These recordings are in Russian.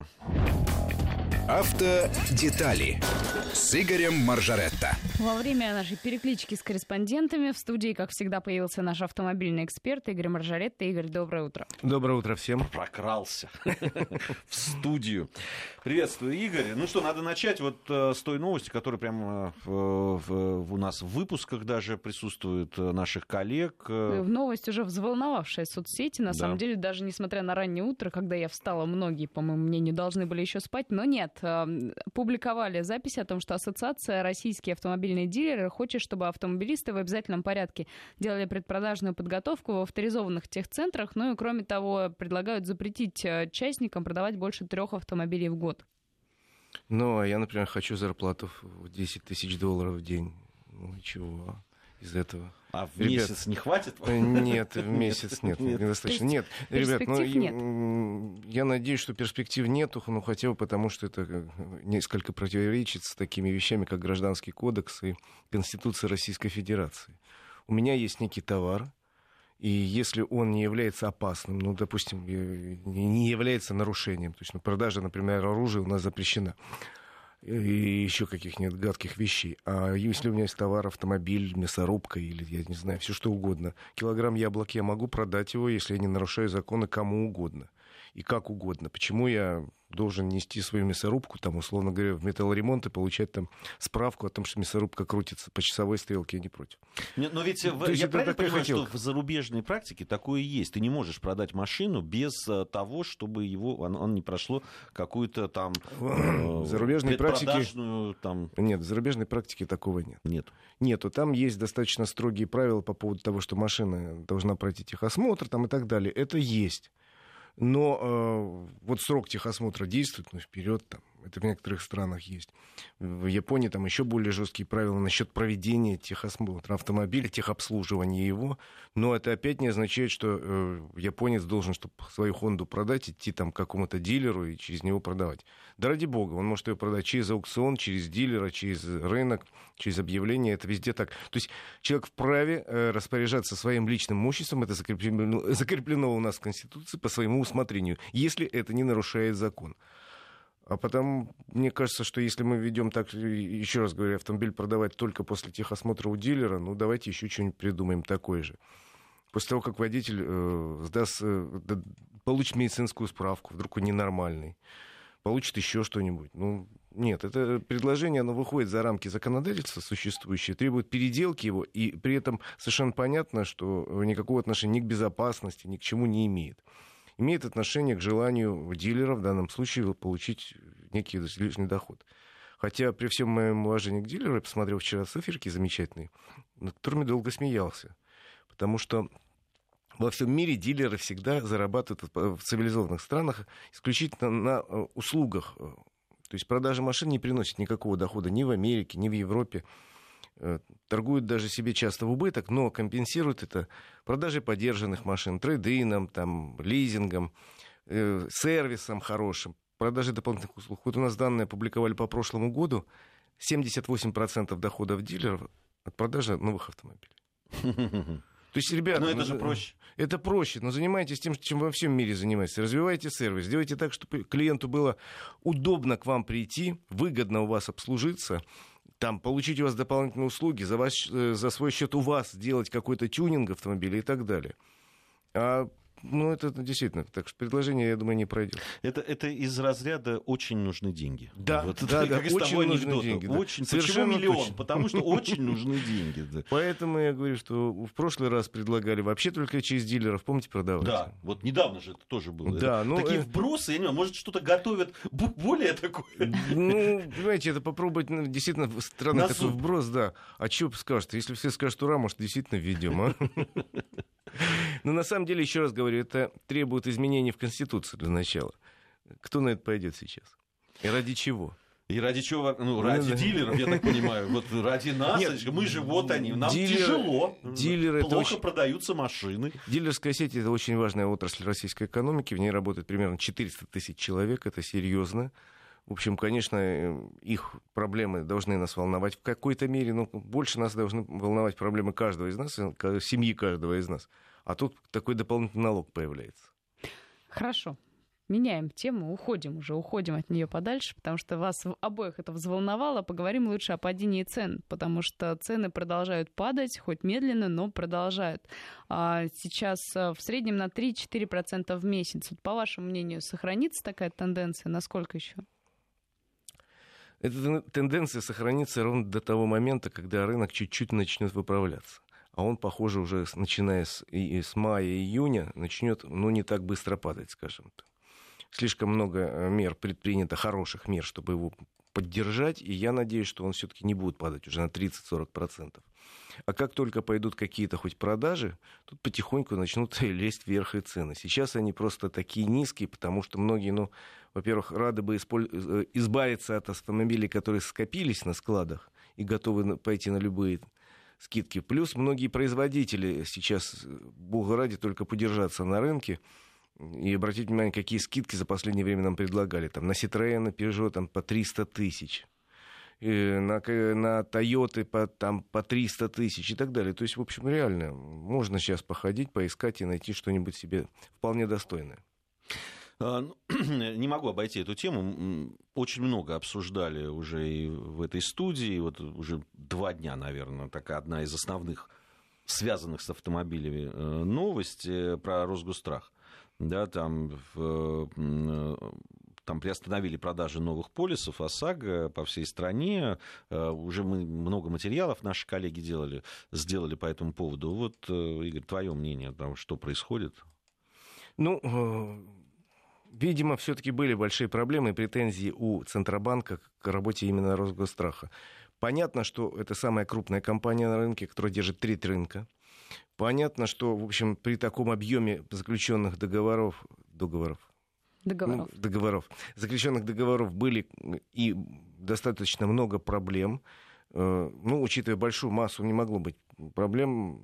you Автодетали с Игорем Маржаретто. Во время нашей переклички с корреспондентами в студии, как всегда, появился наш автомобильный эксперт Игорь Маржаретто. Игорь, доброе утро. Доброе утро всем. Прокрался в студию. Приветствую, Игорь. Ну что, надо начать вот э, с той новости, которая прямо э, у нас в выпусках даже присутствует э, наших коллег. В новость уже взволновавшая соцсети. На самом деле, даже несмотря на раннее утро, когда я встала, многие, по моему мнению, должны были еще спать. Но нет, э, публиковали запись о том, что Ассоциация российские автомобильные дилеры хочет, чтобы автомобилисты в обязательном порядке делали предпродажную подготовку в авторизованных техцентрах. Ну и, кроме того, предлагают запретить э, частникам продавать больше трех автомобилей в год. Ну, а я, например, хочу зарплату в 10 тысяч долларов в день. Ну, чего из этого? А в Ребят, месяц не хватит? Э, Нет, в месяц нет, Нет. недостаточно. То Нет, ребят, ну, нет? я надеюсь, что перспектив нету, ну, хотя бы потому, что это э, несколько противоречит с такими вещами, как Гражданский кодекс и Конституция Российской Федерации. У меня есть некий товар, и если он не является опасным, ну, допустим, э, не не является нарушением, то есть ну, продажа, например, оружия у нас запрещена, и еще каких-нибудь гадких вещей. А если у меня есть товар, автомобиль, мясорубка или, я не знаю, все что угодно, килограмм яблок я могу продать его, если я не нарушаю законы кому угодно и как угодно. Почему я должен нести свою мясорубку, там, условно говоря, в металлоремонт и получать там справку о том, что мясорубка крутится по часовой стрелке, я не против. Не, Но ведь в- То есть я правильно понимаю, хотелка. что в зарубежной практике такое есть. Ты не можешь продать машину без э, того, чтобы его, он, он не прошло какую-то там э, В зарубежной практике- там... Нет, в зарубежной практике такого нет. Нет. Нету. Там есть достаточно строгие правила по поводу того, что машина должна пройти техосмотр там, и так далее. Это есть. Но э, вот срок техосмотра действует, ну, вперед там. Это в некоторых странах есть. В Японии там еще более жесткие правила насчет проведения техосмотра автомобиля, техобслуживания его. Но это опять не означает, что э, японец должен, чтобы свою Хонду продать, идти там к какому-то дилеру и через него продавать. Да ради бога, он может ее продать через аукцион, через дилера, через рынок, через объявление. Это везде так. То есть человек вправе э, распоряжаться своим личным имуществом, это закреплено, закреплено у нас в Конституции по своему усмотрению, если это не нарушает закон. А потому, мне кажется, что если мы ведем так, еще раз говорю, автомобиль продавать только после техосмотра у дилера, ну давайте еще что-нибудь придумаем такое же. После того, как водитель э, сдаст, э, получит медицинскую справку, вдруг он ненормальный, получит еще что-нибудь. Ну, нет, это предложение, оно выходит за рамки законодательства существующее, требует переделки его, и при этом совершенно понятно, что никакого отношения ни к безопасности, ни к чему не имеет имеет отношение к желанию дилера в данном случае получить некий лишний доход. Хотя при всем моем уважении к дилеру, я посмотрел вчера циферки замечательные, над которыми долго смеялся. Потому что во всем мире дилеры всегда зарабатывают в цивилизованных странах исключительно на э, услугах. То есть продажа машин не приносит никакого дохода ни в Америке, ни в Европе. Э, Торгуют даже себе часто в убыток, но компенсируют это продажей подержанных машин, трейдином, там, лизингом, э, сервисом хорошим, продажей дополнительных услуг. Вот у нас данные опубликовали по прошлому году. 78% доходов дилеров от продажи новых автомобилей. То есть, ребята... Но это ну, же проще. Это проще, но занимайтесь тем, чем во всем мире занимаетесь. Развивайте сервис, делайте так, чтобы клиенту было удобно к вам прийти, выгодно у вас обслужиться, там, получить у вас дополнительные услуги, за, ваш, э, за свой счет у вас сделать какой-то тюнинг автомобиля и так далее. А, ну, это действительно, так что предложение, я думаю, не пройдет. Это, это из разряда очень нужны деньги. Да, Вот да, да, очень нужны деньги, да. Очень. Совершенно Почему миллион? точно. Потому что очень нужны деньги. да. Поэтому я говорю, что в прошлый раз предлагали вообще только через дилеров, помните, продавать? Да, вот недавно же это тоже было. Да, Это ну, Такие э, вбросы, я не знаю, может, что-то готовят более такое. Ну, понимаете, это попробовать, ну, действительно, странный такой суп. вброс, да. А что скажут? Если все скажут ура, может, действительно введем, а? Но на самом деле, еще раз говорю, это требует изменений в Конституции для начала. Кто на это пойдет сейчас? И ради чего? И ради чего? Ну, ради да. дилеров, я так понимаю. Вот ради нас, Нет, мы же вот они. Нам дилеры- тяжело. дилеры Плохо очень- продаются машины. Дилерская сеть – это очень важная отрасль российской экономики. В ней работает примерно 400 тысяч человек. Это серьезно. В общем, конечно, э, их проблемы должны нас волновать в какой-то мере, но больше нас должны волновать проблемы каждого из нас, э, семьи каждого из нас. А тут такой дополнительный налог появляется. Хорошо. меняем тему, уходим уже, уходим от нее подальше, потому что вас обоих это взволновало. Поговорим лучше о падении цен, потому что цены продолжают падать, хоть медленно, но продолжают. А сейчас э, в среднем на 3-4% в месяц. Вот по вашему мнению, сохранится такая тенденция? Насколько еще? Эта тенденция сохранится ровно до того момента, когда рынок чуть-чуть начнет выправляться. А он, похоже, уже начиная с, и, с мая-июня начнет, ну, не так быстро падать, скажем так. Слишком много э, мер предпринято, хороших мер, чтобы его поддержать, и я надеюсь, что он все-таки не будет падать уже на 30-40%. А как только пойдут какие-то хоть продажи, тут потихоньку начнут лезть вверх и цены. Сейчас они просто такие низкие, потому что многие, ну, во-первых, рады бы э, избавиться от автомобилей, которые скопились на складах и готовы пойти на любые скидки. Плюс многие производители сейчас, э, бога ради, только подержаться на рынке, и обратите внимание, какие скидки за последнее время нам предлагали. Там, на Citroёn, на Peugeot там, по 300 тысяч на, на Тойоты по, там, по 300 тысяч и так далее. То есть, в общем, реально, можно сейчас походить, поискать и найти что-нибудь себе вполне достойное. А, ну, не могу обойти эту тему. Очень много обсуждали уже и в этой студии. Вот уже два дня, наверное, такая одна из основных связанных с автомобилями э, новости про Росгострах. Да, там в, там приостановили продажи новых полисов ОСАГО по всей стране. Э, уже мы много материалов наши коллеги делали, сделали по этому поводу. Вот, э, Игорь, твое мнение, там, что происходит? Ну, э, видимо, все-таки были большие проблемы и претензии у Центробанка к работе именно Росгосстраха. Понятно, что это самая крупная компания на рынке, которая держит треть рынка. Понятно, что, в общем, при таком объеме заключенных договоров, договоров, договоров. Ну, договоров. Заключенных договоров были и достаточно много проблем. Э, ну, учитывая большую массу, не могло быть проблем.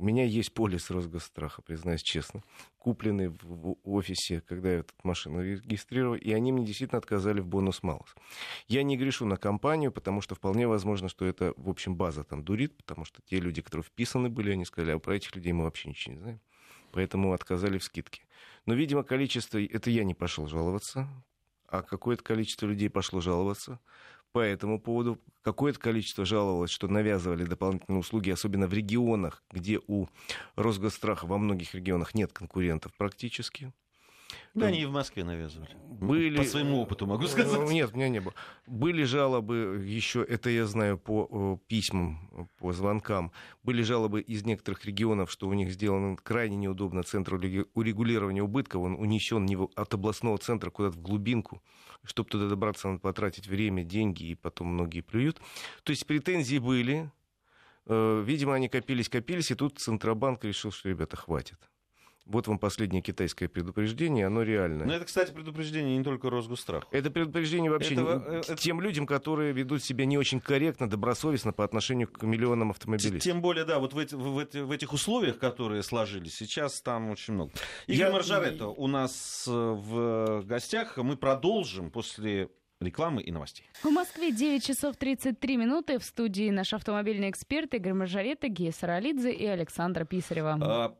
У меня есть полис Росгосстраха, признаюсь честно, купленный в офисе, когда я эту машину регистрировал, и они мне действительно отказали в бонус малос. Я не грешу на компанию, потому что вполне возможно, что это, в общем, база там дурит, потому что те люди, которые вписаны были, они сказали, а про этих людей мы вообще ничего не знаем. Поэтому отказали в скидке. Но, видимо, количество... Это я не пошел жаловаться, а какое-то количество людей пошло жаловаться по этому поводу. Какое-то количество жаловалось, что навязывали дополнительные услуги, особенно в регионах, где у Росгосстраха во многих регионах нет конкурентов практически. Да, они и в Москве навязывали. Были... По своему опыту могу сказать. Э, нет, у меня не было. Были жалобы еще, это я знаю по э, письмам, по звонкам. Были жалобы из некоторых регионов, что у них сделан крайне неудобно центр урегулирования убытков. Он унесен от областного центра куда-то в глубинку. Чтобы туда добраться, надо потратить время, деньги, и потом многие плюют. То есть претензии были. Э, видимо, они копились, копились, и тут Центробанк решил, что, ребята, хватит. Вот вам последнее китайское предупреждение, оно реальное. Но это, кстати, предупреждение не только Росгострах. Это предупреждение вообще это, не, тем людям, которые ведут себя не очень корректно, добросовестно по отношению к миллионам автомобилистов. Тем более, да, вот в, эти, в, эти, в этих условиях, которые сложились, сейчас там очень много. Игорь Я... Маржаретто у нас э, в гостях. Мы продолжим после рекламы и новостей. В Москве 9 часов 33 минуты. В студии наш автомобильный эксперт Игорь Маржаретта, Гея Саралидзе и Александра Писарева. А,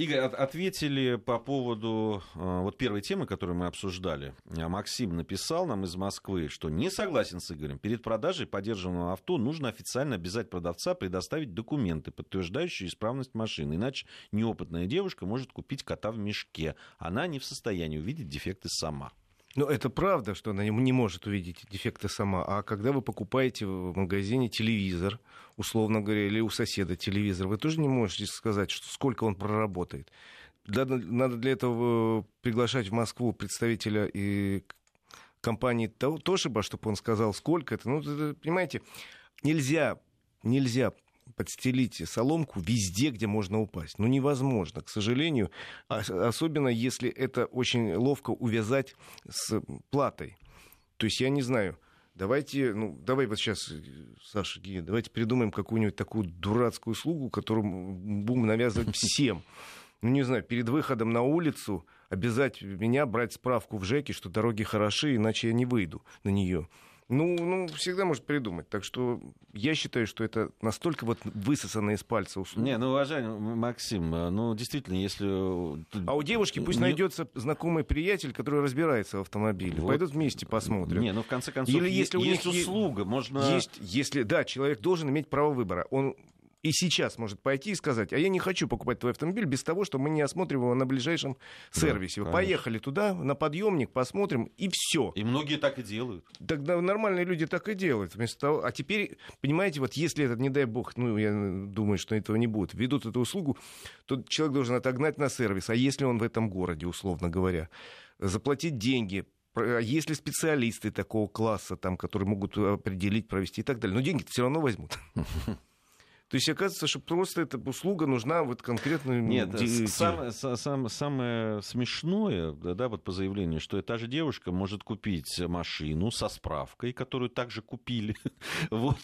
Игорь, ответили по поводу э, вот первой темы, которую мы обсуждали. А Максим написал нам из Москвы, что не согласен с Игорем. Перед продажей поддержанного авто нужно официально обязать продавца предоставить документы, подтверждающие исправность машины. Иначе неопытная девушка может купить кота в мешке. Она не в состоянии увидеть дефекты сама. Ну, это правда, что она не может увидеть дефекты сама. А когда вы покупаете в магазине телевизор, условно говоря, или у соседа телевизор, вы тоже не можете сказать, что сколько он проработает. Надо, для этого э, приглашать в Москву представителя и компании Тошиба, чтобы он сказал, сколько это. Ну, понимаете, нельзя, нельзя подстелить соломку везде, где можно упасть. Ну, невозможно, к сожалению, особенно если это очень ловко увязать с платой. То есть, я не знаю, давайте, ну, давай вот сейчас, Саша, Гия, давайте придумаем какую-нибудь такую дурацкую услугу, которую будем навязывать всем. Ну, не знаю, перед выходом на улицу обязать меня брать справку в ЖЭКе, что дороги хороши, иначе я не выйду на нее Ну, ну, всегда может придумать. Так что я считаю, что это настолько вот высосанная из пальца услуга. Не, ну, уважаемый Максим, э, ну, действительно, если... А у девушки пусть Не- найдется знакомый приятель, который разбирается в автомобиле. Вот. Пойдут вместе посмотрят. Не, ну, в конце концов, Или если у есть них е- услуга, можно... Есть, если, да, человек должен иметь право выбора. Он и сейчас может пойти и сказать, а я не хочу покупать твой автомобиль без того, что мы не осмотрим его на ближайшем сервисе. конечно. Поехали туда, на подъемник, посмотрим, и все. И многие так и делают. Тогда нормальные люди так и делают. Вместо того... А теперь, понимаете, вот если это, не дай бог, ну, я думаю, что этого не будет, ведут эту услугу, то человек должен отогнать на сервис. А если он в этом городе, условно говоря, заплатить деньги, а если специалисты такого класса, там, которые могут определить, провести и так далее, но деньги все равно возьмут. То есть оказывается, что просто эта услуга нужна вот конкретно... Нет, с- самое, са- сам- самое смешное, да, вот по заявлению, что та же девушка может купить машину со справкой, которую также купили, вот,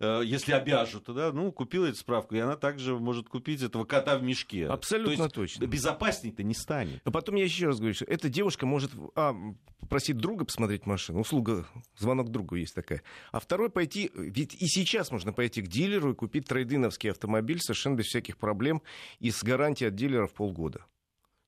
э, если обяжут, да, ну, купила эту справку, и она также может купить этого кота в мешке. Абсолютно То есть точно. Безопасней-то не станет. А потом я еще раз говорю, что эта девушка может а, попросить друга посмотреть машину, услуга, звонок другу есть такая. А второй пойти, ведь и сейчас можно пойти к дилеру и купить трейдиновский автомобиль совершенно без всяких проблем и с гарантией от дилера в полгода.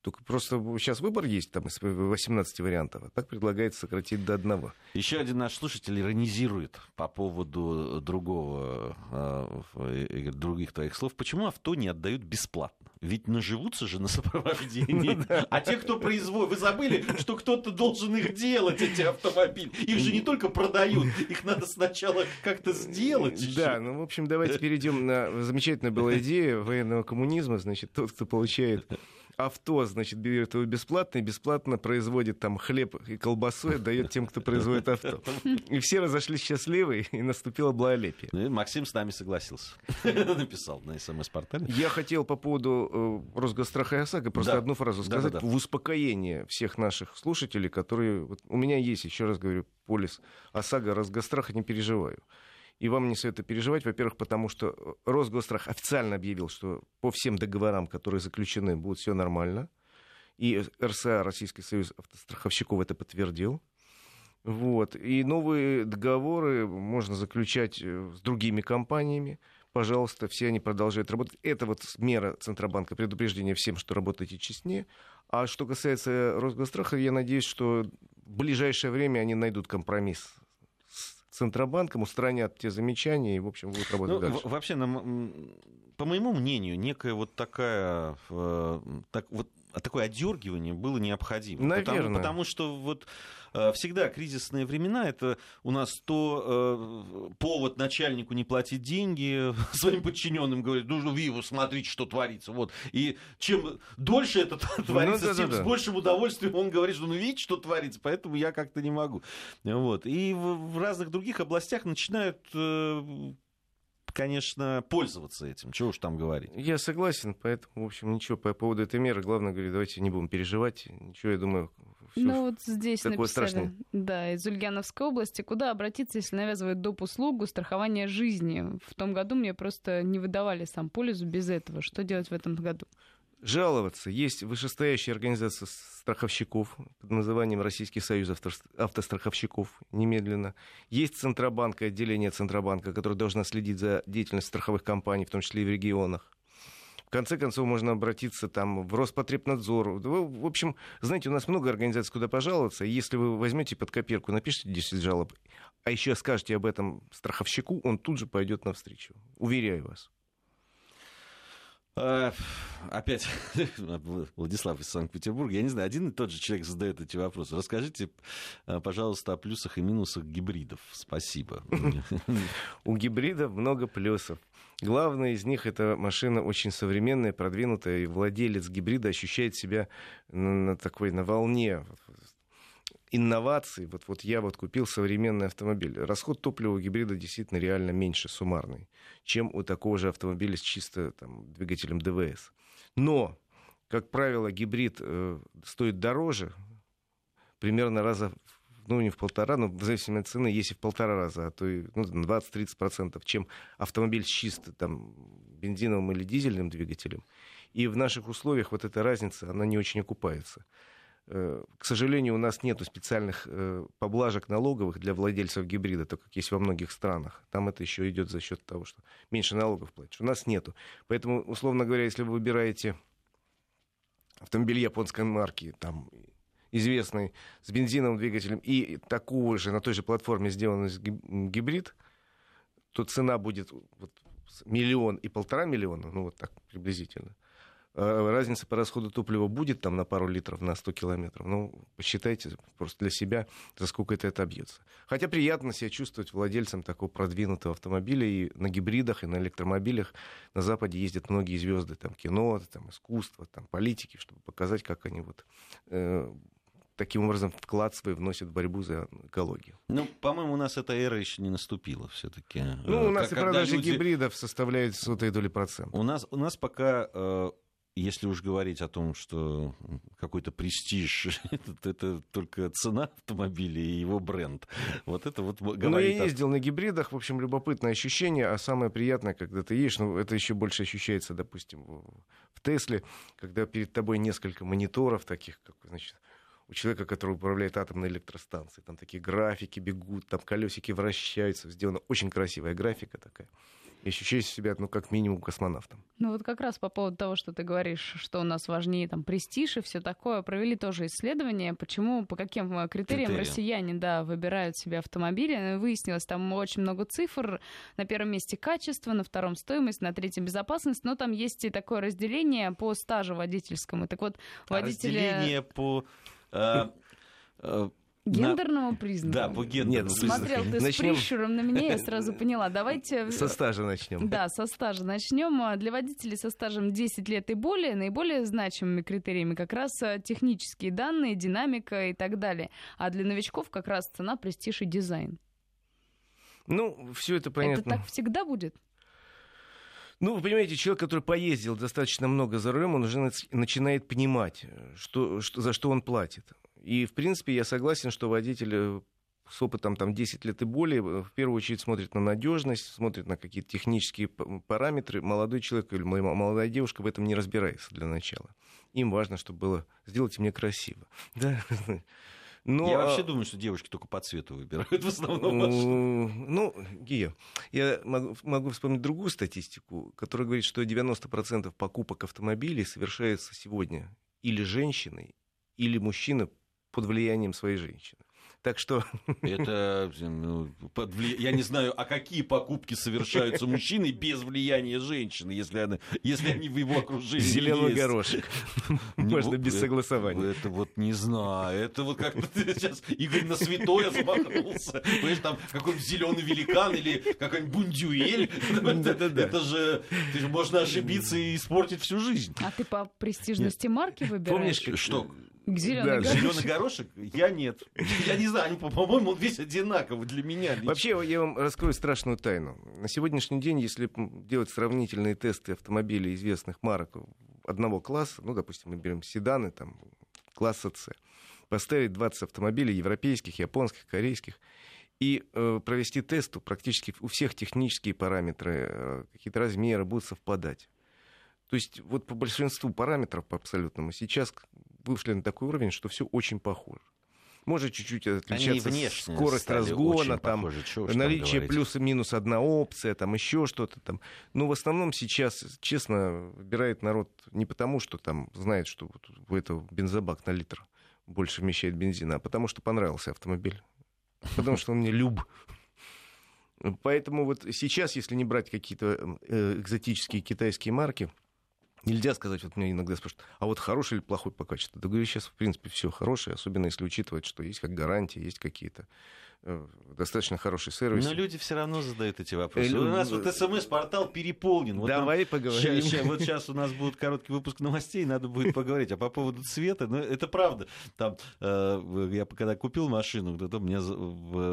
Только просто сейчас выбор есть там из 18 вариантов, а так предлагается сократить до одного. Еще один наш слушатель иронизирует по поводу другого, э, э, других твоих слов. Почему авто не отдают бесплатно? Ведь наживутся же на сопровождении. А те, кто производит... Вы забыли, что кто-то должен их делать, эти автомобили? Их же не только продают, их надо сначала как-то сделать. еще. Да, ну, в общем, давайте перейдем на замечательная была идея военного коммунизма. Значит, тот, кто получает авто, значит, берет его бесплатно и бесплатно производит там хлеб и колбасу и отдает тем, кто производит авто. И все разошлись счастливы, и наступило благолепие. Ну, и Максим с нами согласился. Написал на СМС-портале. Я хотел по поводу э, Росгосстраха и ОСАГО просто Да. одну фразу сказать да, да. в успокоение всех наших слушателей, которые... вот у меня есть, еще раз говорю, полис ОСАГО, Росгосстраха, не переживаю. И вам не советую переживать, во-первых, потому что Росгострах официально объявил, что по всем договорам, которые заключены, будет все нормально. И РСА, Российский союз автостраховщиков, это подтвердил. Вот. И новые договоры можно заключать э, с другими компаниями. Пожалуйста, все они продолжают работать. Это вот мера Центробанка, предупреждение всем, что работайте честнее. А что касается Росгосстраха, я надеюсь, что в ближайшее время они найдут компромисс Центробанком, устранят те замечания и, в общем, будут работать Ну, дальше. вообще, по моему мнению, некая вот такая, э, так, вот, такое одергивание было необходимо. Потому, Наверное. потому что вот э, всегда кризисные времена это у нас то э, повод начальнику не платить деньги своим подчиненным говорит, ну вы его смотрите, что творится. Вот. И чем дольше это творится, да-да-да. тем с большим удовольствием он говорит, что ну видите, что творится, поэтому я как-то не могу. Вот. И в, в разных других областях начинают э, конечно, пользоваться этим. Чего уж там говорить. Я согласен, поэтому, в общем, ничего по поводу этой меры. Главное, говорю, давайте не будем переживать. Ничего, я думаю, всё Ну вот здесь такое написали, страшное. да, из Ульяновской области, куда обратиться, если навязывают доп. услугу страхования жизни. В том году мне просто не выдавали сам полису без этого. Что делать в этом году? Жаловаться. Есть вышестоящая организация страховщиков под названием Российский союз авто- автостраховщиков немедленно. Есть Центробанк, и отделение Центробанка, которое должно следить за деятельностью страховых компаний, в том числе и в регионах. В конце концов, можно обратиться там, в Роспотребнадзор. В общем, знаете, у нас много организаций, куда пожаловаться. Если вы возьмете под копирку, напишите 10 жалоб, а еще скажете об этом страховщику, он тут же пойдет навстречу. Уверяю вас. А, Опять Владислав из Санкт-Петербурга. Я не знаю, один и тот же человек задает эти вопросы. Расскажите, а, пожалуйста, о плюсах и минусах гибридов. Спасибо. У гибрида много плюсов. Главное из них это машина очень современная, продвинутая, и владелец гибрида ощущает себя на такой на волне инноваций. Вот, вот я вот купил современный автомобиль. Расход топлива у гибрида действительно реально меньше суммарный, чем у такого же автомобиля с чисто там, двигателем ДВС. Но, как правило, гибрид э, стоит дороже, примерно раза ну, не в полтора, но в зависимости от цены, если в полтора раза, а то и ну, 20-30%, чем автомобиль с чисто там, бензиновым или дизельным двигателем. И в наших условиях вот эта разница, она не очень окупается. Э, к сожалению, у нас нет специальных э, поблажек налоговых для владельцев гибрида, так как есть во многих странах. Там это еще идет за счет того, что меньше налогов платишь. У нас нету. Поэтому, условно говоря, если вы выбираете автомобиль японской марки, там известный, с бензиновым двигателем, и такого же, на той же платформе сделанный гибрид, то цена будет вот, миллион и полтора миллиона, ну вот так приблизительно. А разница по расходу топлива будет там на пару литров на 100 километров. Ну, посчитайте просто для себя, за сколько это, это обьется. Хотя приятно себя чувствовать владельцем такого продвинутого автомобиля. И на гибридах, и на электромобилях на Западе ездят многие звезды там, кино, там, искусство, там, политики, чтобы показать, как они вот э, таким образом вклад свой вносит в борьбу за экологию. Ну, по-моему, у нас эта эра еще не наступила все-таки. Ну, у нас и продажи люди... гибридов составляют сотые доли процента. У нас, у нас пока э, если уж говорить о том, что какой-то престиж, это, это только цена автомобиля и его бренд. Вот это вот говорит... Ну, я ездил на гибридах, в общем, любопытное ощущение, а самое приятное, когда ты едешь, ну, это еще больше ощущается, допустим, в Тесле, когда перед тобой несколько мониторов таких, как, значит, у человека, который управляет атомной электростанцией. Там такие графики бегут, там колесики вращаются. Сделана очень красивая графика такая и ощущаешь себя, ну, как минимум, космонавтом. Ну, вот как раз по поводу того, что ты говоришь, что у нас важнее там престиж и все такое, провели тоже исследование, почему, по каким э, критериям, критериям. россияне, да, выбирают себе автомобили. Выяснилось, там очень много цифр. На первом месте качество, на втором стоимость, на третьем безопасность, но там есть и такое разделение по стажу водительскому. Так вот, а водители... Разделение по... Э, э, Гендерного на... признака? Да, по гендерному Нет, Смотрел ты начнем... с прищуром на меня, я сразу поняла. Давайте... Со стажа начнем. Да, со стажа начнем. Для водителей со стажем 10 лет и более наиболее значимыми критериями как раз э, технические данные, динамика и так далее. А для новичков как раз цена, престиж и дизайн. Ну, все это понятно. Это так всегда будет? Ну, вы понимаете, человек, который поездил достаточно много за рулем, он уже начинает понимать, что, что, за что он платит. И, в принципе, я согласен, что водитель э, с опытом там, 10 лет и более, э, в первую очередь смотрит на надежность, смотрит на какие-то технические параметры. Молодой человек или молодая девушка в этом не разбирается для начала. Им важно, чтобы было сделать мне красиво. Да? Но... Я вообще думаю, что девушки только по цвету выбирают в основном. Ну, Гия, я могу, могу вспомнить другую статистику, которая говорит, что 90% покупок автомобилей совершается сегодня или женщиной, или мужчиной под влиянием своей женщины. Так что... Это, ну, под вли... я не знаю, а какие покупки совершаются мужчиной без влияния женщины, если, она, если они в его окружении Зеленый есть. горошек. Можно без согласования. Это вот не знаю. Это вот как ты сейчас, Игорь, на святое замахнулся. Понимаешь, там какой-нибудь зеленый великан или какой-нибудь бундюэль. Это же, ты же можно ошибиться и испортить всю жизнь. А ты по престижности марки выбираешь? Помнишь, что Зеленый да, горошек. Зеленый горошек? Я нет. Я не знаю, по-моему, он весь одинаковый для меня. Лично. Вообще, я вам раскрою страшную тайну. На сегодняшний день, если делать сравнительные тесты автомобилей известных марок одного класса, ну, допустим, мы берем седаны, там, класса С, поставить 20 автомобилей европейских, японских, корейских, и э, провести тест, практически у всех технические параметры, э, какие-то размеры будут совпадать. То есть вот по большинству параметров по абсолютному сейчас вышли на такой уровень, что все очень похоже. Может чуть-чуть отличаться скорость разгона, там, наличие плюс и минус одна опция, там еще что-то там. Но в основном сейчас, честно, выбирает народ не потому, что там знает, что у этого бензобак на литр больше вмещает бензина, а потому что понравился автомобиль. Потому что он мне люб. Поэтому вот сейчас, если не брать какие-то э, экзотические китайские марки, Нельзя сказать, вот меня иногда спрашивают, а вот хороший или плохой по качеству? Да говорю, сейчас, в принципе, все хорошее, особенно если учитывать, что есть как гарантии, есть какие-то достаточно хороший сервис. Но люди все равно задают эти вопросы. Э, у нас вот СМС-портал переполнен. Вот Давай там, поговорим. Ща, ща, вот сейчас у нас будет короткий выпуск новостей, надо будет поговорить. А по поводу цвета, ну, это правда. Там, э, я когда купил машину, кто-то мне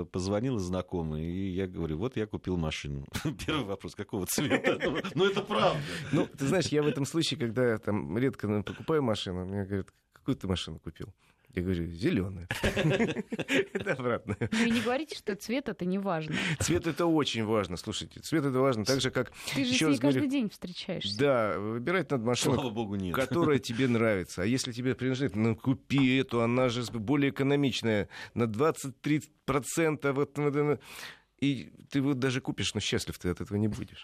позвонил знакомый, и я говорю, вот я купил машину. Первый вопрос, какого цвета? Ну, ну, это правда. Ну, ты знаешь, я в этом случае, когда я там редко покупаю машину, мне говорят, какую ты машину купил? Я говорю, зеленая. Это обратно. Вы не говорите, что цвет это не важно. Цвет это очень важно. Слушайте, цвет это важно. Так же, как... Ты же с ней каждый день встречаешься. Да, выбирать надо машину, Слава богу, нет. которая тебе нравится. А если тебе принадлежит, ну купи эту, она же более экономичная. На 20-30% вот, вот, и ты вот даже купишь, но счастлив ты от этого не будешь.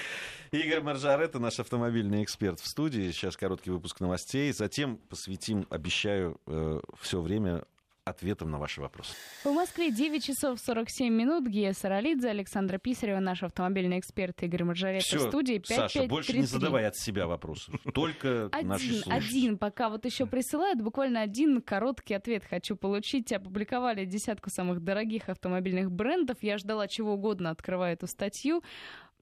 Игорь Маржарета, наш автомобильный эксперт в студии. Сейчас короткий выпуск новостей. Затем посвятим, обещаю, э, все время ответом на ваши вопросы. В Москве 9 часов 47 минут. Гия Саралидзе, Александра Писарева, наш автомобильный эксперт Игорь Маржарета Всё, в студии. 5, Саша, 5, больше 3, не задавай от себя вопросов. Только наши Один, слушатели. один, пока вот еще присылают, буквально один короткий ответ хочу получить. Опубликовали десятку самых дорогих автомобильных брендов. Я ждала чего угодно, открывая эту статью.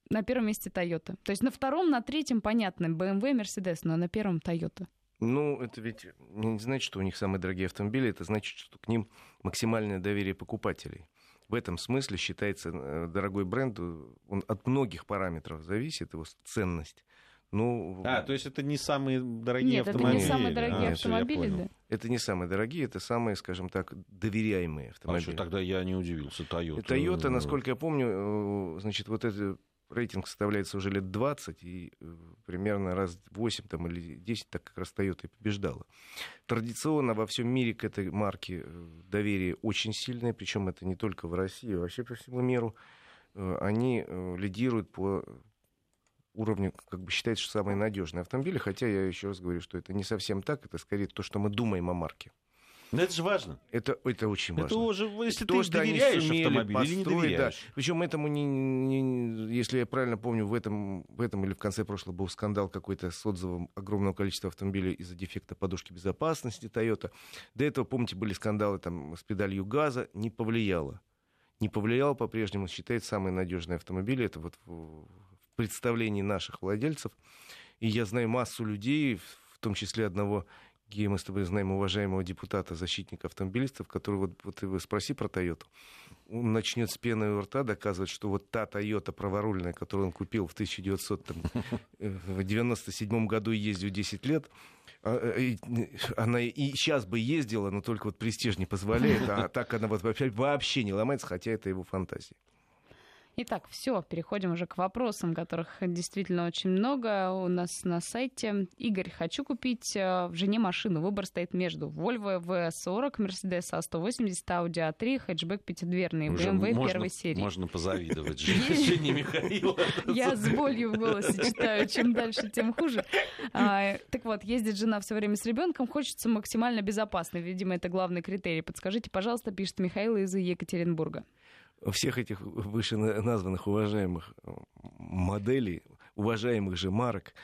На первом месте Toyota. То есть на втором, на третьем, понятно, BMW, Mercedes, но на первом Toyota. Ну, это ведь не значит, что у них самые дорогие автомобили, это значит, что к ним максимальное доверие покупателей. В этом смысле считается э, дорогой бренд, он от многих параметров зависит, его ценность. Ну, А, то есть это не самые дорогие Нет, это автомобили? не самые дорогие А, автомобили, да. это не самые дорогие, это самые, скажем так, доверяемые А автомобили. что, тогда я не удивился. Toyota. Toyota, насколько я помню, э, значит, вот этот рейтинг составляется уже лет 20, и э, примерно раз 8 там, или 10 так как раз Toyota и побеждала. Традиционно во всем мире к этой марке э, доверие очень сильное, причем это не только в России, а вообще по всему миру. Э, Они лидируют по уровню, как бы считается, что самые надежные автомобили, хотя я еще раз говорю, что это не совсем так, это скорее то, что мы думаем о марке. Но это же важно. Это, это очень важно. Это уже, если То, ты что они доверяешь сумели автомобилю или не доверяешь. Да. Причем этому, не, не- если я правильно помню, в этом, в этом или в конце прошлого был скандал какой-то с отзывом огромного количества автомобилей из-за дефекта подушки безопасности Toyota. До этого, помните, были скандалы там, с педалью газа. Не повлияло. Не повлияло по-прежнему. Считается самые надежные автомобили. Это вот в представлении наших владельцев. И я знаю массу людей, в том числе одного Гея, мы с тобой знаем уважаемого депутата, защитника автомобилистов, который вот, вот его спроси про Тойоту, он начнет с пены у рта доказывать, что вот та Тойота праворульная, которую он купил в 1997 году и ездил 10 лет, а, э, и, она и сейчас бы ездила, но только вот престиж не позволяет, а так она вот вообще, вообще не ломается, хотя это его фантазия. Итак, все, переходим уже к вопросам, которых действительно очень много у нас на сайте. Игорь, хочу купить э, в жене машину. Выбор стоит между Volvo V40, Mercedes A180, Audi A3, хэтчбэк пятидверный, Уже BMW можно- первой серии. Можно позавидовать Жене Михаила. Я с болью в голосе читаю, чем дальше, тем хуже. А, так вот, ездит жена все время с ребенком, хочется максимально безопасно. Видимо, это главный критерий. Подскажите, пожалуйста, пишет Михаил из Екатеринбурга. Всех этих выше названных уважаемых э, моделей, уважаемых же марок,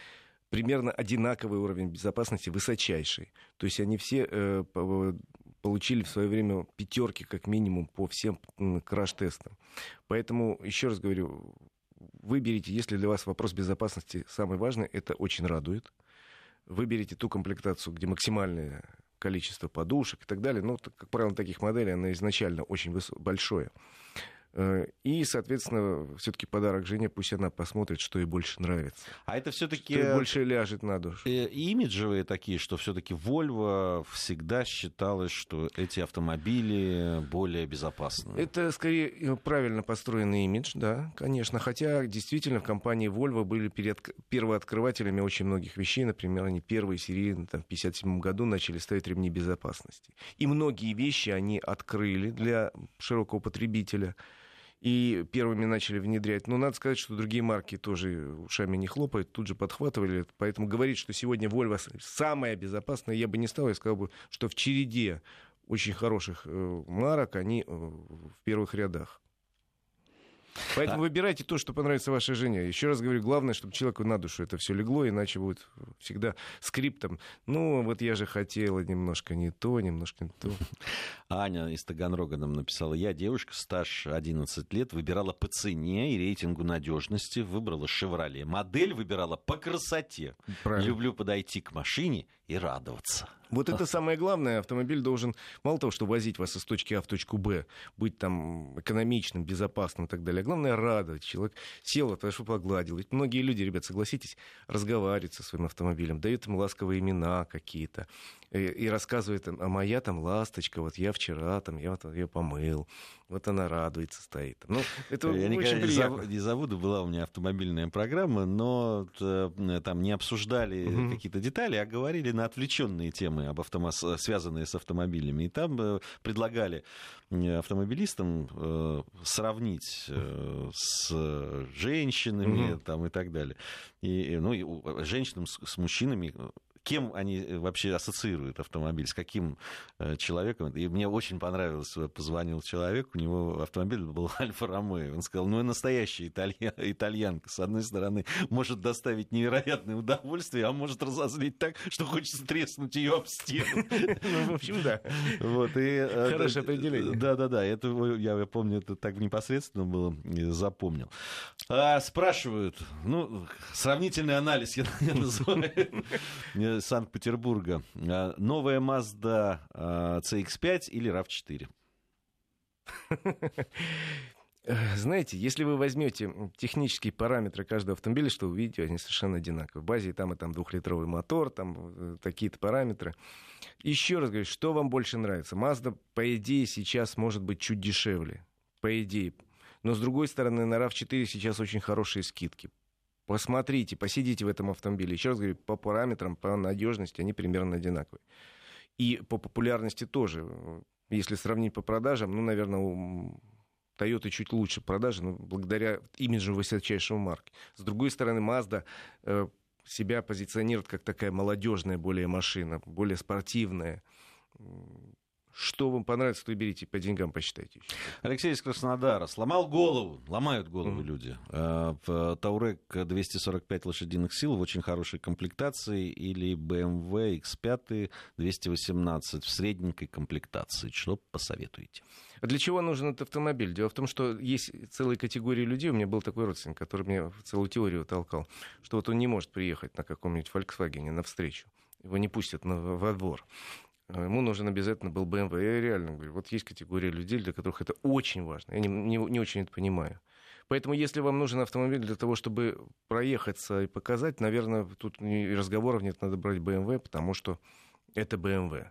примерно одинаковый уровень безопасности, высочайший. То есть они все э, по- получили в свое время пятерки как минимум по всем краш-тестам. Поэтому, еще раз говорю, выберите, если для вас вопрос безопасности самый важный, это очень радует. Выберите ту комплектацию, где максимальное количество подушек и так далее. Ну, как правило, таких моделей, оно изначально очень большое. Э, И, соответственно, все-таки подарок жене, пусть она посмотрит, что ей больше нравится. А это все-таки Что больше ляжет на душу. имиджевые такие, что все-таки Volvo всегда считалось, что эти автомобили более безопасны. Это скорее э, правильно построенный имидж, да, конечно. Хотя действительно в компании Volvo были перед, первооткрывателями очень многих вещей. Например, они первые серийно там, в 1957 году начали ставить ремни безопасности. И многие вещи они открыли для широкого потребителя. И первыми начали внедрять. Но надо сказать, что другие марки тоже ушами не хлопают, тут же подхватывали. Поэтому говорить, что сегодня Volvo самая безопасная, я бы не стал. Я сказал бы, что в череде очень хороших э, марок, они э, в первых рядах. Поэтому А- выбирайте то, что понравится вашей жене. Еще раз говорю, главное, чтобы человеку на душу это все легло, иначе будет всегда скриптом. Ну, вот я же хотела немножко не то, немножко не то. Аня из Таганрога нам написала, я девушка, стаж 11 лет, выбирала по цене и рейтингу надежности, выбрала «Шевроле». Модель выбирала по красоте. Правильно. Люблю подойти к машине и радоваться. Вот это самое главное. Автомобиль должен, мало того, что возить вас из точки А в точку Б, быть там экономичным, безопасным и так далее. А главное радовать. Человек сел, отошел, погладил. Ведь многие люди, ребят, согласитесь, разговаривают со своим автомобилем, дают им ласковые имена какие-то и, и рассказывает, а моя там ласточка, вот я вчера там, я вот ее помыл, вот она радуется, стоит. Ну, это я очень никогда приятно. не забуду, была у меня автомобильная программа, но э, там не обсуждали Мгм. какие-то детали, а говорили на отвлеченные темы, об автомас... связанные с автомобилями. И там э, предлагали э, автомобилистам э, сравнить э, с женщинами Мгм. там, и так далее. И, ну, и женщинам с, с мужчинами э, кем они э, вообще ассоциируют автомобиль, с каким э, человеком. И мне очень понравилось, э, позвонил человек, у него автомобиль был Альфа Ромео. Он сказал, ну и настоящая италья... итальянка. С одной стороны, может доставить невероятное удовольствие, а может разозлить так, что хочется треснуть ее об стену. Ну, в общем, да. Вот, и, Хорошее определение. Да, да, да. Это я, помню, это так непосредственно было, запомнил. А, спрашивают, ну, сравнительный анализ я называю э, Санкт-Петербурга. А, Новая Mazda а, CX-5 или RAV4? Э, Знаете, если вы возьмете технические параметры каждого автомобиля, что вы увидите, они совершенно одинаковые. В базе и там и там двухлитровый мотор, там э, такие-то параметры. Еще раз говорю, что вам больше нравится? Mazda, по идее, сейчас может быть чуть дешевле. По идее. Но, с другой стороны, на RAV4 сейчас очень хорошие скидки. Посмотрите, посидите в этом автомобиле. Еще раз говорю, по параметрам, по надежности они примерно одинаковые. И по популярности тоже. Если сравнить по продажам, ну, наверное, у Toyota чуть лучше продажи, но благодаря имиджу высочайшего марки. С другой стороны, Mazda э, себя позиционирует как такая молодежная более машина, более спортивная. Что вам понравится, то и берите, по деньгам посчитайте. Алексей из Краснодара. Сломал голову. Ломают голову Мгм. люди. Э, в Таурек 245 лошадиных сил в очень хорошей комплектации или BMW X5 218 в средненькой комплектации. Что посоветуете? А Для чего нужен этот автомобиль? Дело в том, что есть целая категория людей. У меня был такой родственник, который мне целую теорию толкал, что вот он не может приехать на каком-нибудь Volkswagen навстречу. Его не пустят на, во двор. А Ему нужен обязательно был BMW. Я реально говорю, вот есть категория людей, для которых это очень важно. Я не, не, не очень это понимаю. Поэтому, если вам нужен автомобиль для того, чтобы проехаться и показать, наверное, тут разговоров нет, надо брать BMW, потому что это BMW.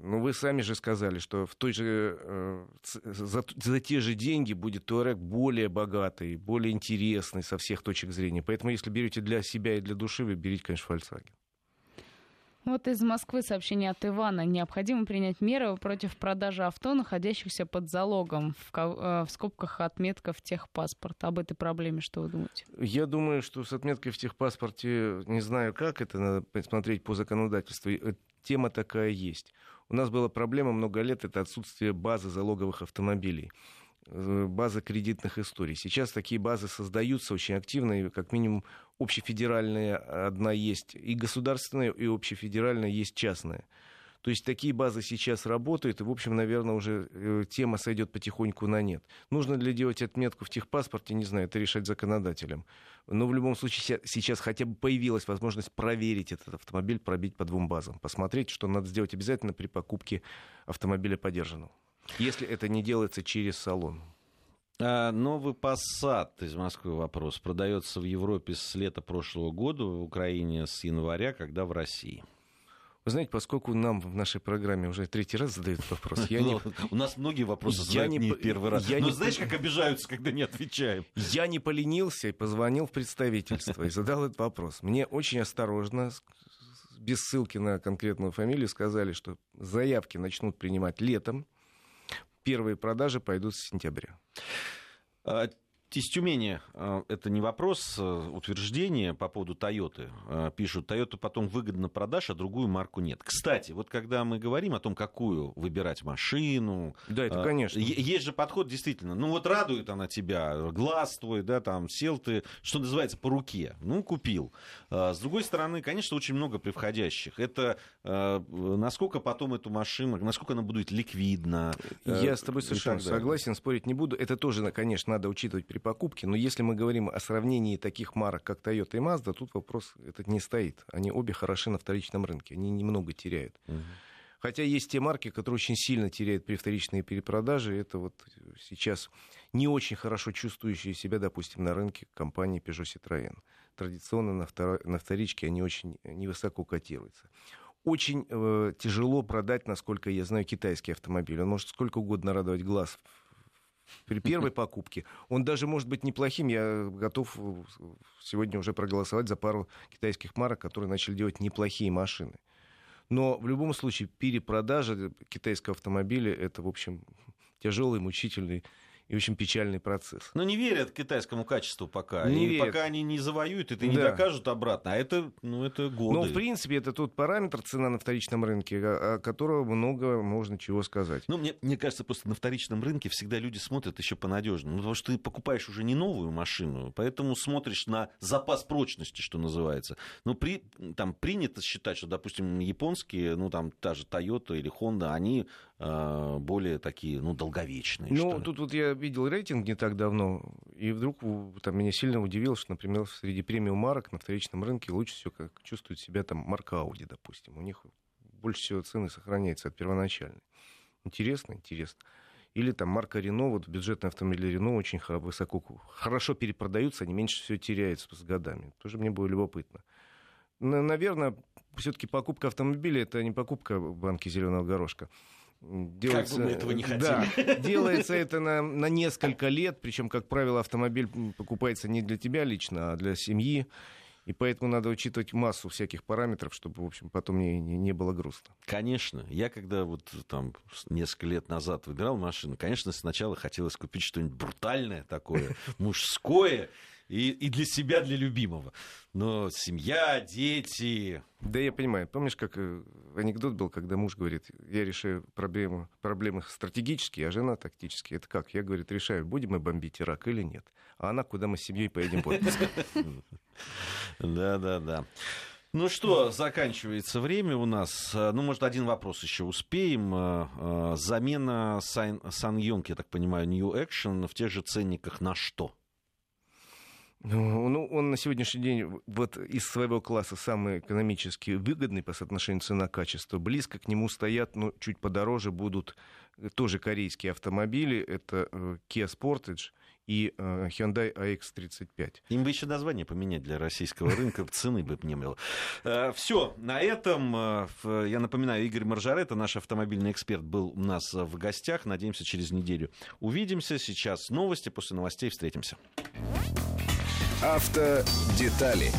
Ну, вы сами же сказали, что в той же, э, за, за те же деньги будет Туарек более богатый, более интересный со всех точек зрения. Поэтому, если берете для себя и для души, вы берите, конечно, Volkswagen. Вот из Москвы сообщение от Ивана. Необходимо принять меры против продажи авто, находящихся под залогом. В, э, в скобках отметка в техпаспорт. Об этой проблеме что вы думаете? Я думаю, что с отметкой в техпаспорте, не знаю как, это надо посмотреть по законодательству. э, Тема такая есть. У нас была проблема много лет, это отсутствие базы залоговых автомобилей база кредитных историй. Сейчас такие базы создаются очень активно, и как минимум общефедеральная одна есть и государственная, и общефедеральная есть частная. То есть такие базы сейчас работают, и, в общем, наверное, уже э, тема сойдет потихоньку на нет. Нужно ли делать отметку в техпаспорте, не знаю, это решать законодателям. Но в любом случае сейчас хотя бы появилась возможность проверить этот автомобиль, пробить по двум базам, посмотреть, что надо сделать обязательно при покупке автомобиля подержанного. Если это не делается через салон. А, Новый Passat из Москвы вопрос. Продается в Европе с лета прошлого года, в Украине с января, когда в России. Вы знаете, поскольку нам в нашей программе уже третий раз задают вопрос, я не, Ну, У нас многие вопросы задают не первый раз. Но не знаешь, как обижаются, когда не отвечаем? я не поленился и позвонил в представительство и задал этот вопрос. Мне очень осторожно, без ссылки на конкретную фамилию, сказали, что заявки начнут принимать летом, первые продажи пойдут с сентября. А, Из Тюмени а, это не вопрос, а, утверждение по поводу Тойоты. А, Пишут, Тойоту потом выгодно продашь, а другую марку нет. Кстати, вот когда мы говорим о том, какую выбирать машину, Да, это конечно. Есть же подход действительно. Ну вот радует она тебя, глаз твой, да, там сел ты, что называется, по руке. Ну, купил. С другой стороны, конечно, очень много превходящих. Это насколько потом эту машину, насколько она будет ликвидна. э, Я с тобой совершенно согласен, спорить не буду. Это тоже, конечно, надо учитывать при покупки. Но если мы говорим о сравнении таких марок, как Toyota и Mazda, тут вопрос этот не стоит. Они обе хороши на вторичном рынке, они немного теряют. Угу. Хотя есть те марки, которые очень сильно теряют при вторичной перепродаже. Это вот сейчас не очень хорошо чувствующие себя, допустим, на рынке компании Peugeot Citroën. Традиционно на, втор... на вторичке они очень невысоко котируются. Очень э, тяжело продать, насколько я знаю, китайский автомобиль. Он может сколько угодно радовать глаз при первой покупке. Он даже может быть неплохим. Я готов сегодня уже проголосовать за пару китайских марок, которые начали делать неплохие машины. Но в любом случае перепродажа китайского автомобиля это, в общем, тяжелый, мучительный и очень печальный процесс. Но не верят китайскому качеству пока. Не и верят. пока они не завоюют, это не да. докажут обратно. А это, ну, это годы. Но, в принципе, это тот параметр цена на вторичном рынке, о которого много можно чего сказать. Ну, мне, мне кажется, просто на вторичном рынке всегда люди смотрят еще по-надежному. Ну, потому что ты покупаешь уже не новую машину, поэтому смотришь на запас прочности, что называется. Ну, при, там принято считать, что, допустим, японские, ну, там, та же Toyota или Honda, они более такие, ну, долговечные. Ну, тут вот я видел рейтинг не так давно, и вдруг там, меня сильно удивило, что, например, среди премиум марок на вторичном рынке лучше всего как чувствует себя там марка Audi, допустим. У них больше всего цены сохраняется от первоначальной. Интересно, интересно. Или там марка Рено, вот бюджетные автомобили Рено очень высоко, хорошо перепродаются, они меньше всего теряются с годами. Тоже мне было любопытно. Наверное, все-таки покупка автомобиля это не покупка банки зеленого горошка. Делается, как бы мы этого не хотели. Да, делается это на, на несколько лет, причем, как правило, автомобиль покупается не для тебя лично, а для семьи. И поэтому надо учитывать массу всяких параметров, чтобы, в общем, потом не, не, не было грустно. Конечно. Я когда вот там несколько лет назад выбирал машину, конечно, сначала хотелось купить что-нибудь брутальное такое, мужское, и, и для себя, для любимого. Но семья, дети... Да, я понимаю. Помнишь, как э, анекдот был, когда муж говорит, я решаю проблему, проблемы стратегические, а жена тактические. Это как? Я, говорит, решаю, будем мы бомбить Ирак или нет. А она, куда мы с семьей поедем в отпуск. Да, да, да. Ну что, заканчивается время у нас. Ну, может, один вопрос еще успеем. Э, э, замена Сан Йонг, я так понимаю, New Action в тех же ценниках на что? Ну, ну, он на сегодняшний день вот из своего класса самый экономически выгодный по соотношению цена-качество. Близко к нему стоят, но ну, чуть подороже будут тоже корейские автомобили. Это э, Kia Sportage и э, Hyundai AX35. Им бы еще название поменять для российского рынка, цены бы не было. Э, Все, на этом, я напоминаю, Игорь Маржарета, наш автомобильный эксперт, был у нас в гостях. Надеемся, через неделю увидимся. Сейчас новости, после новостей встретимся. Автодетали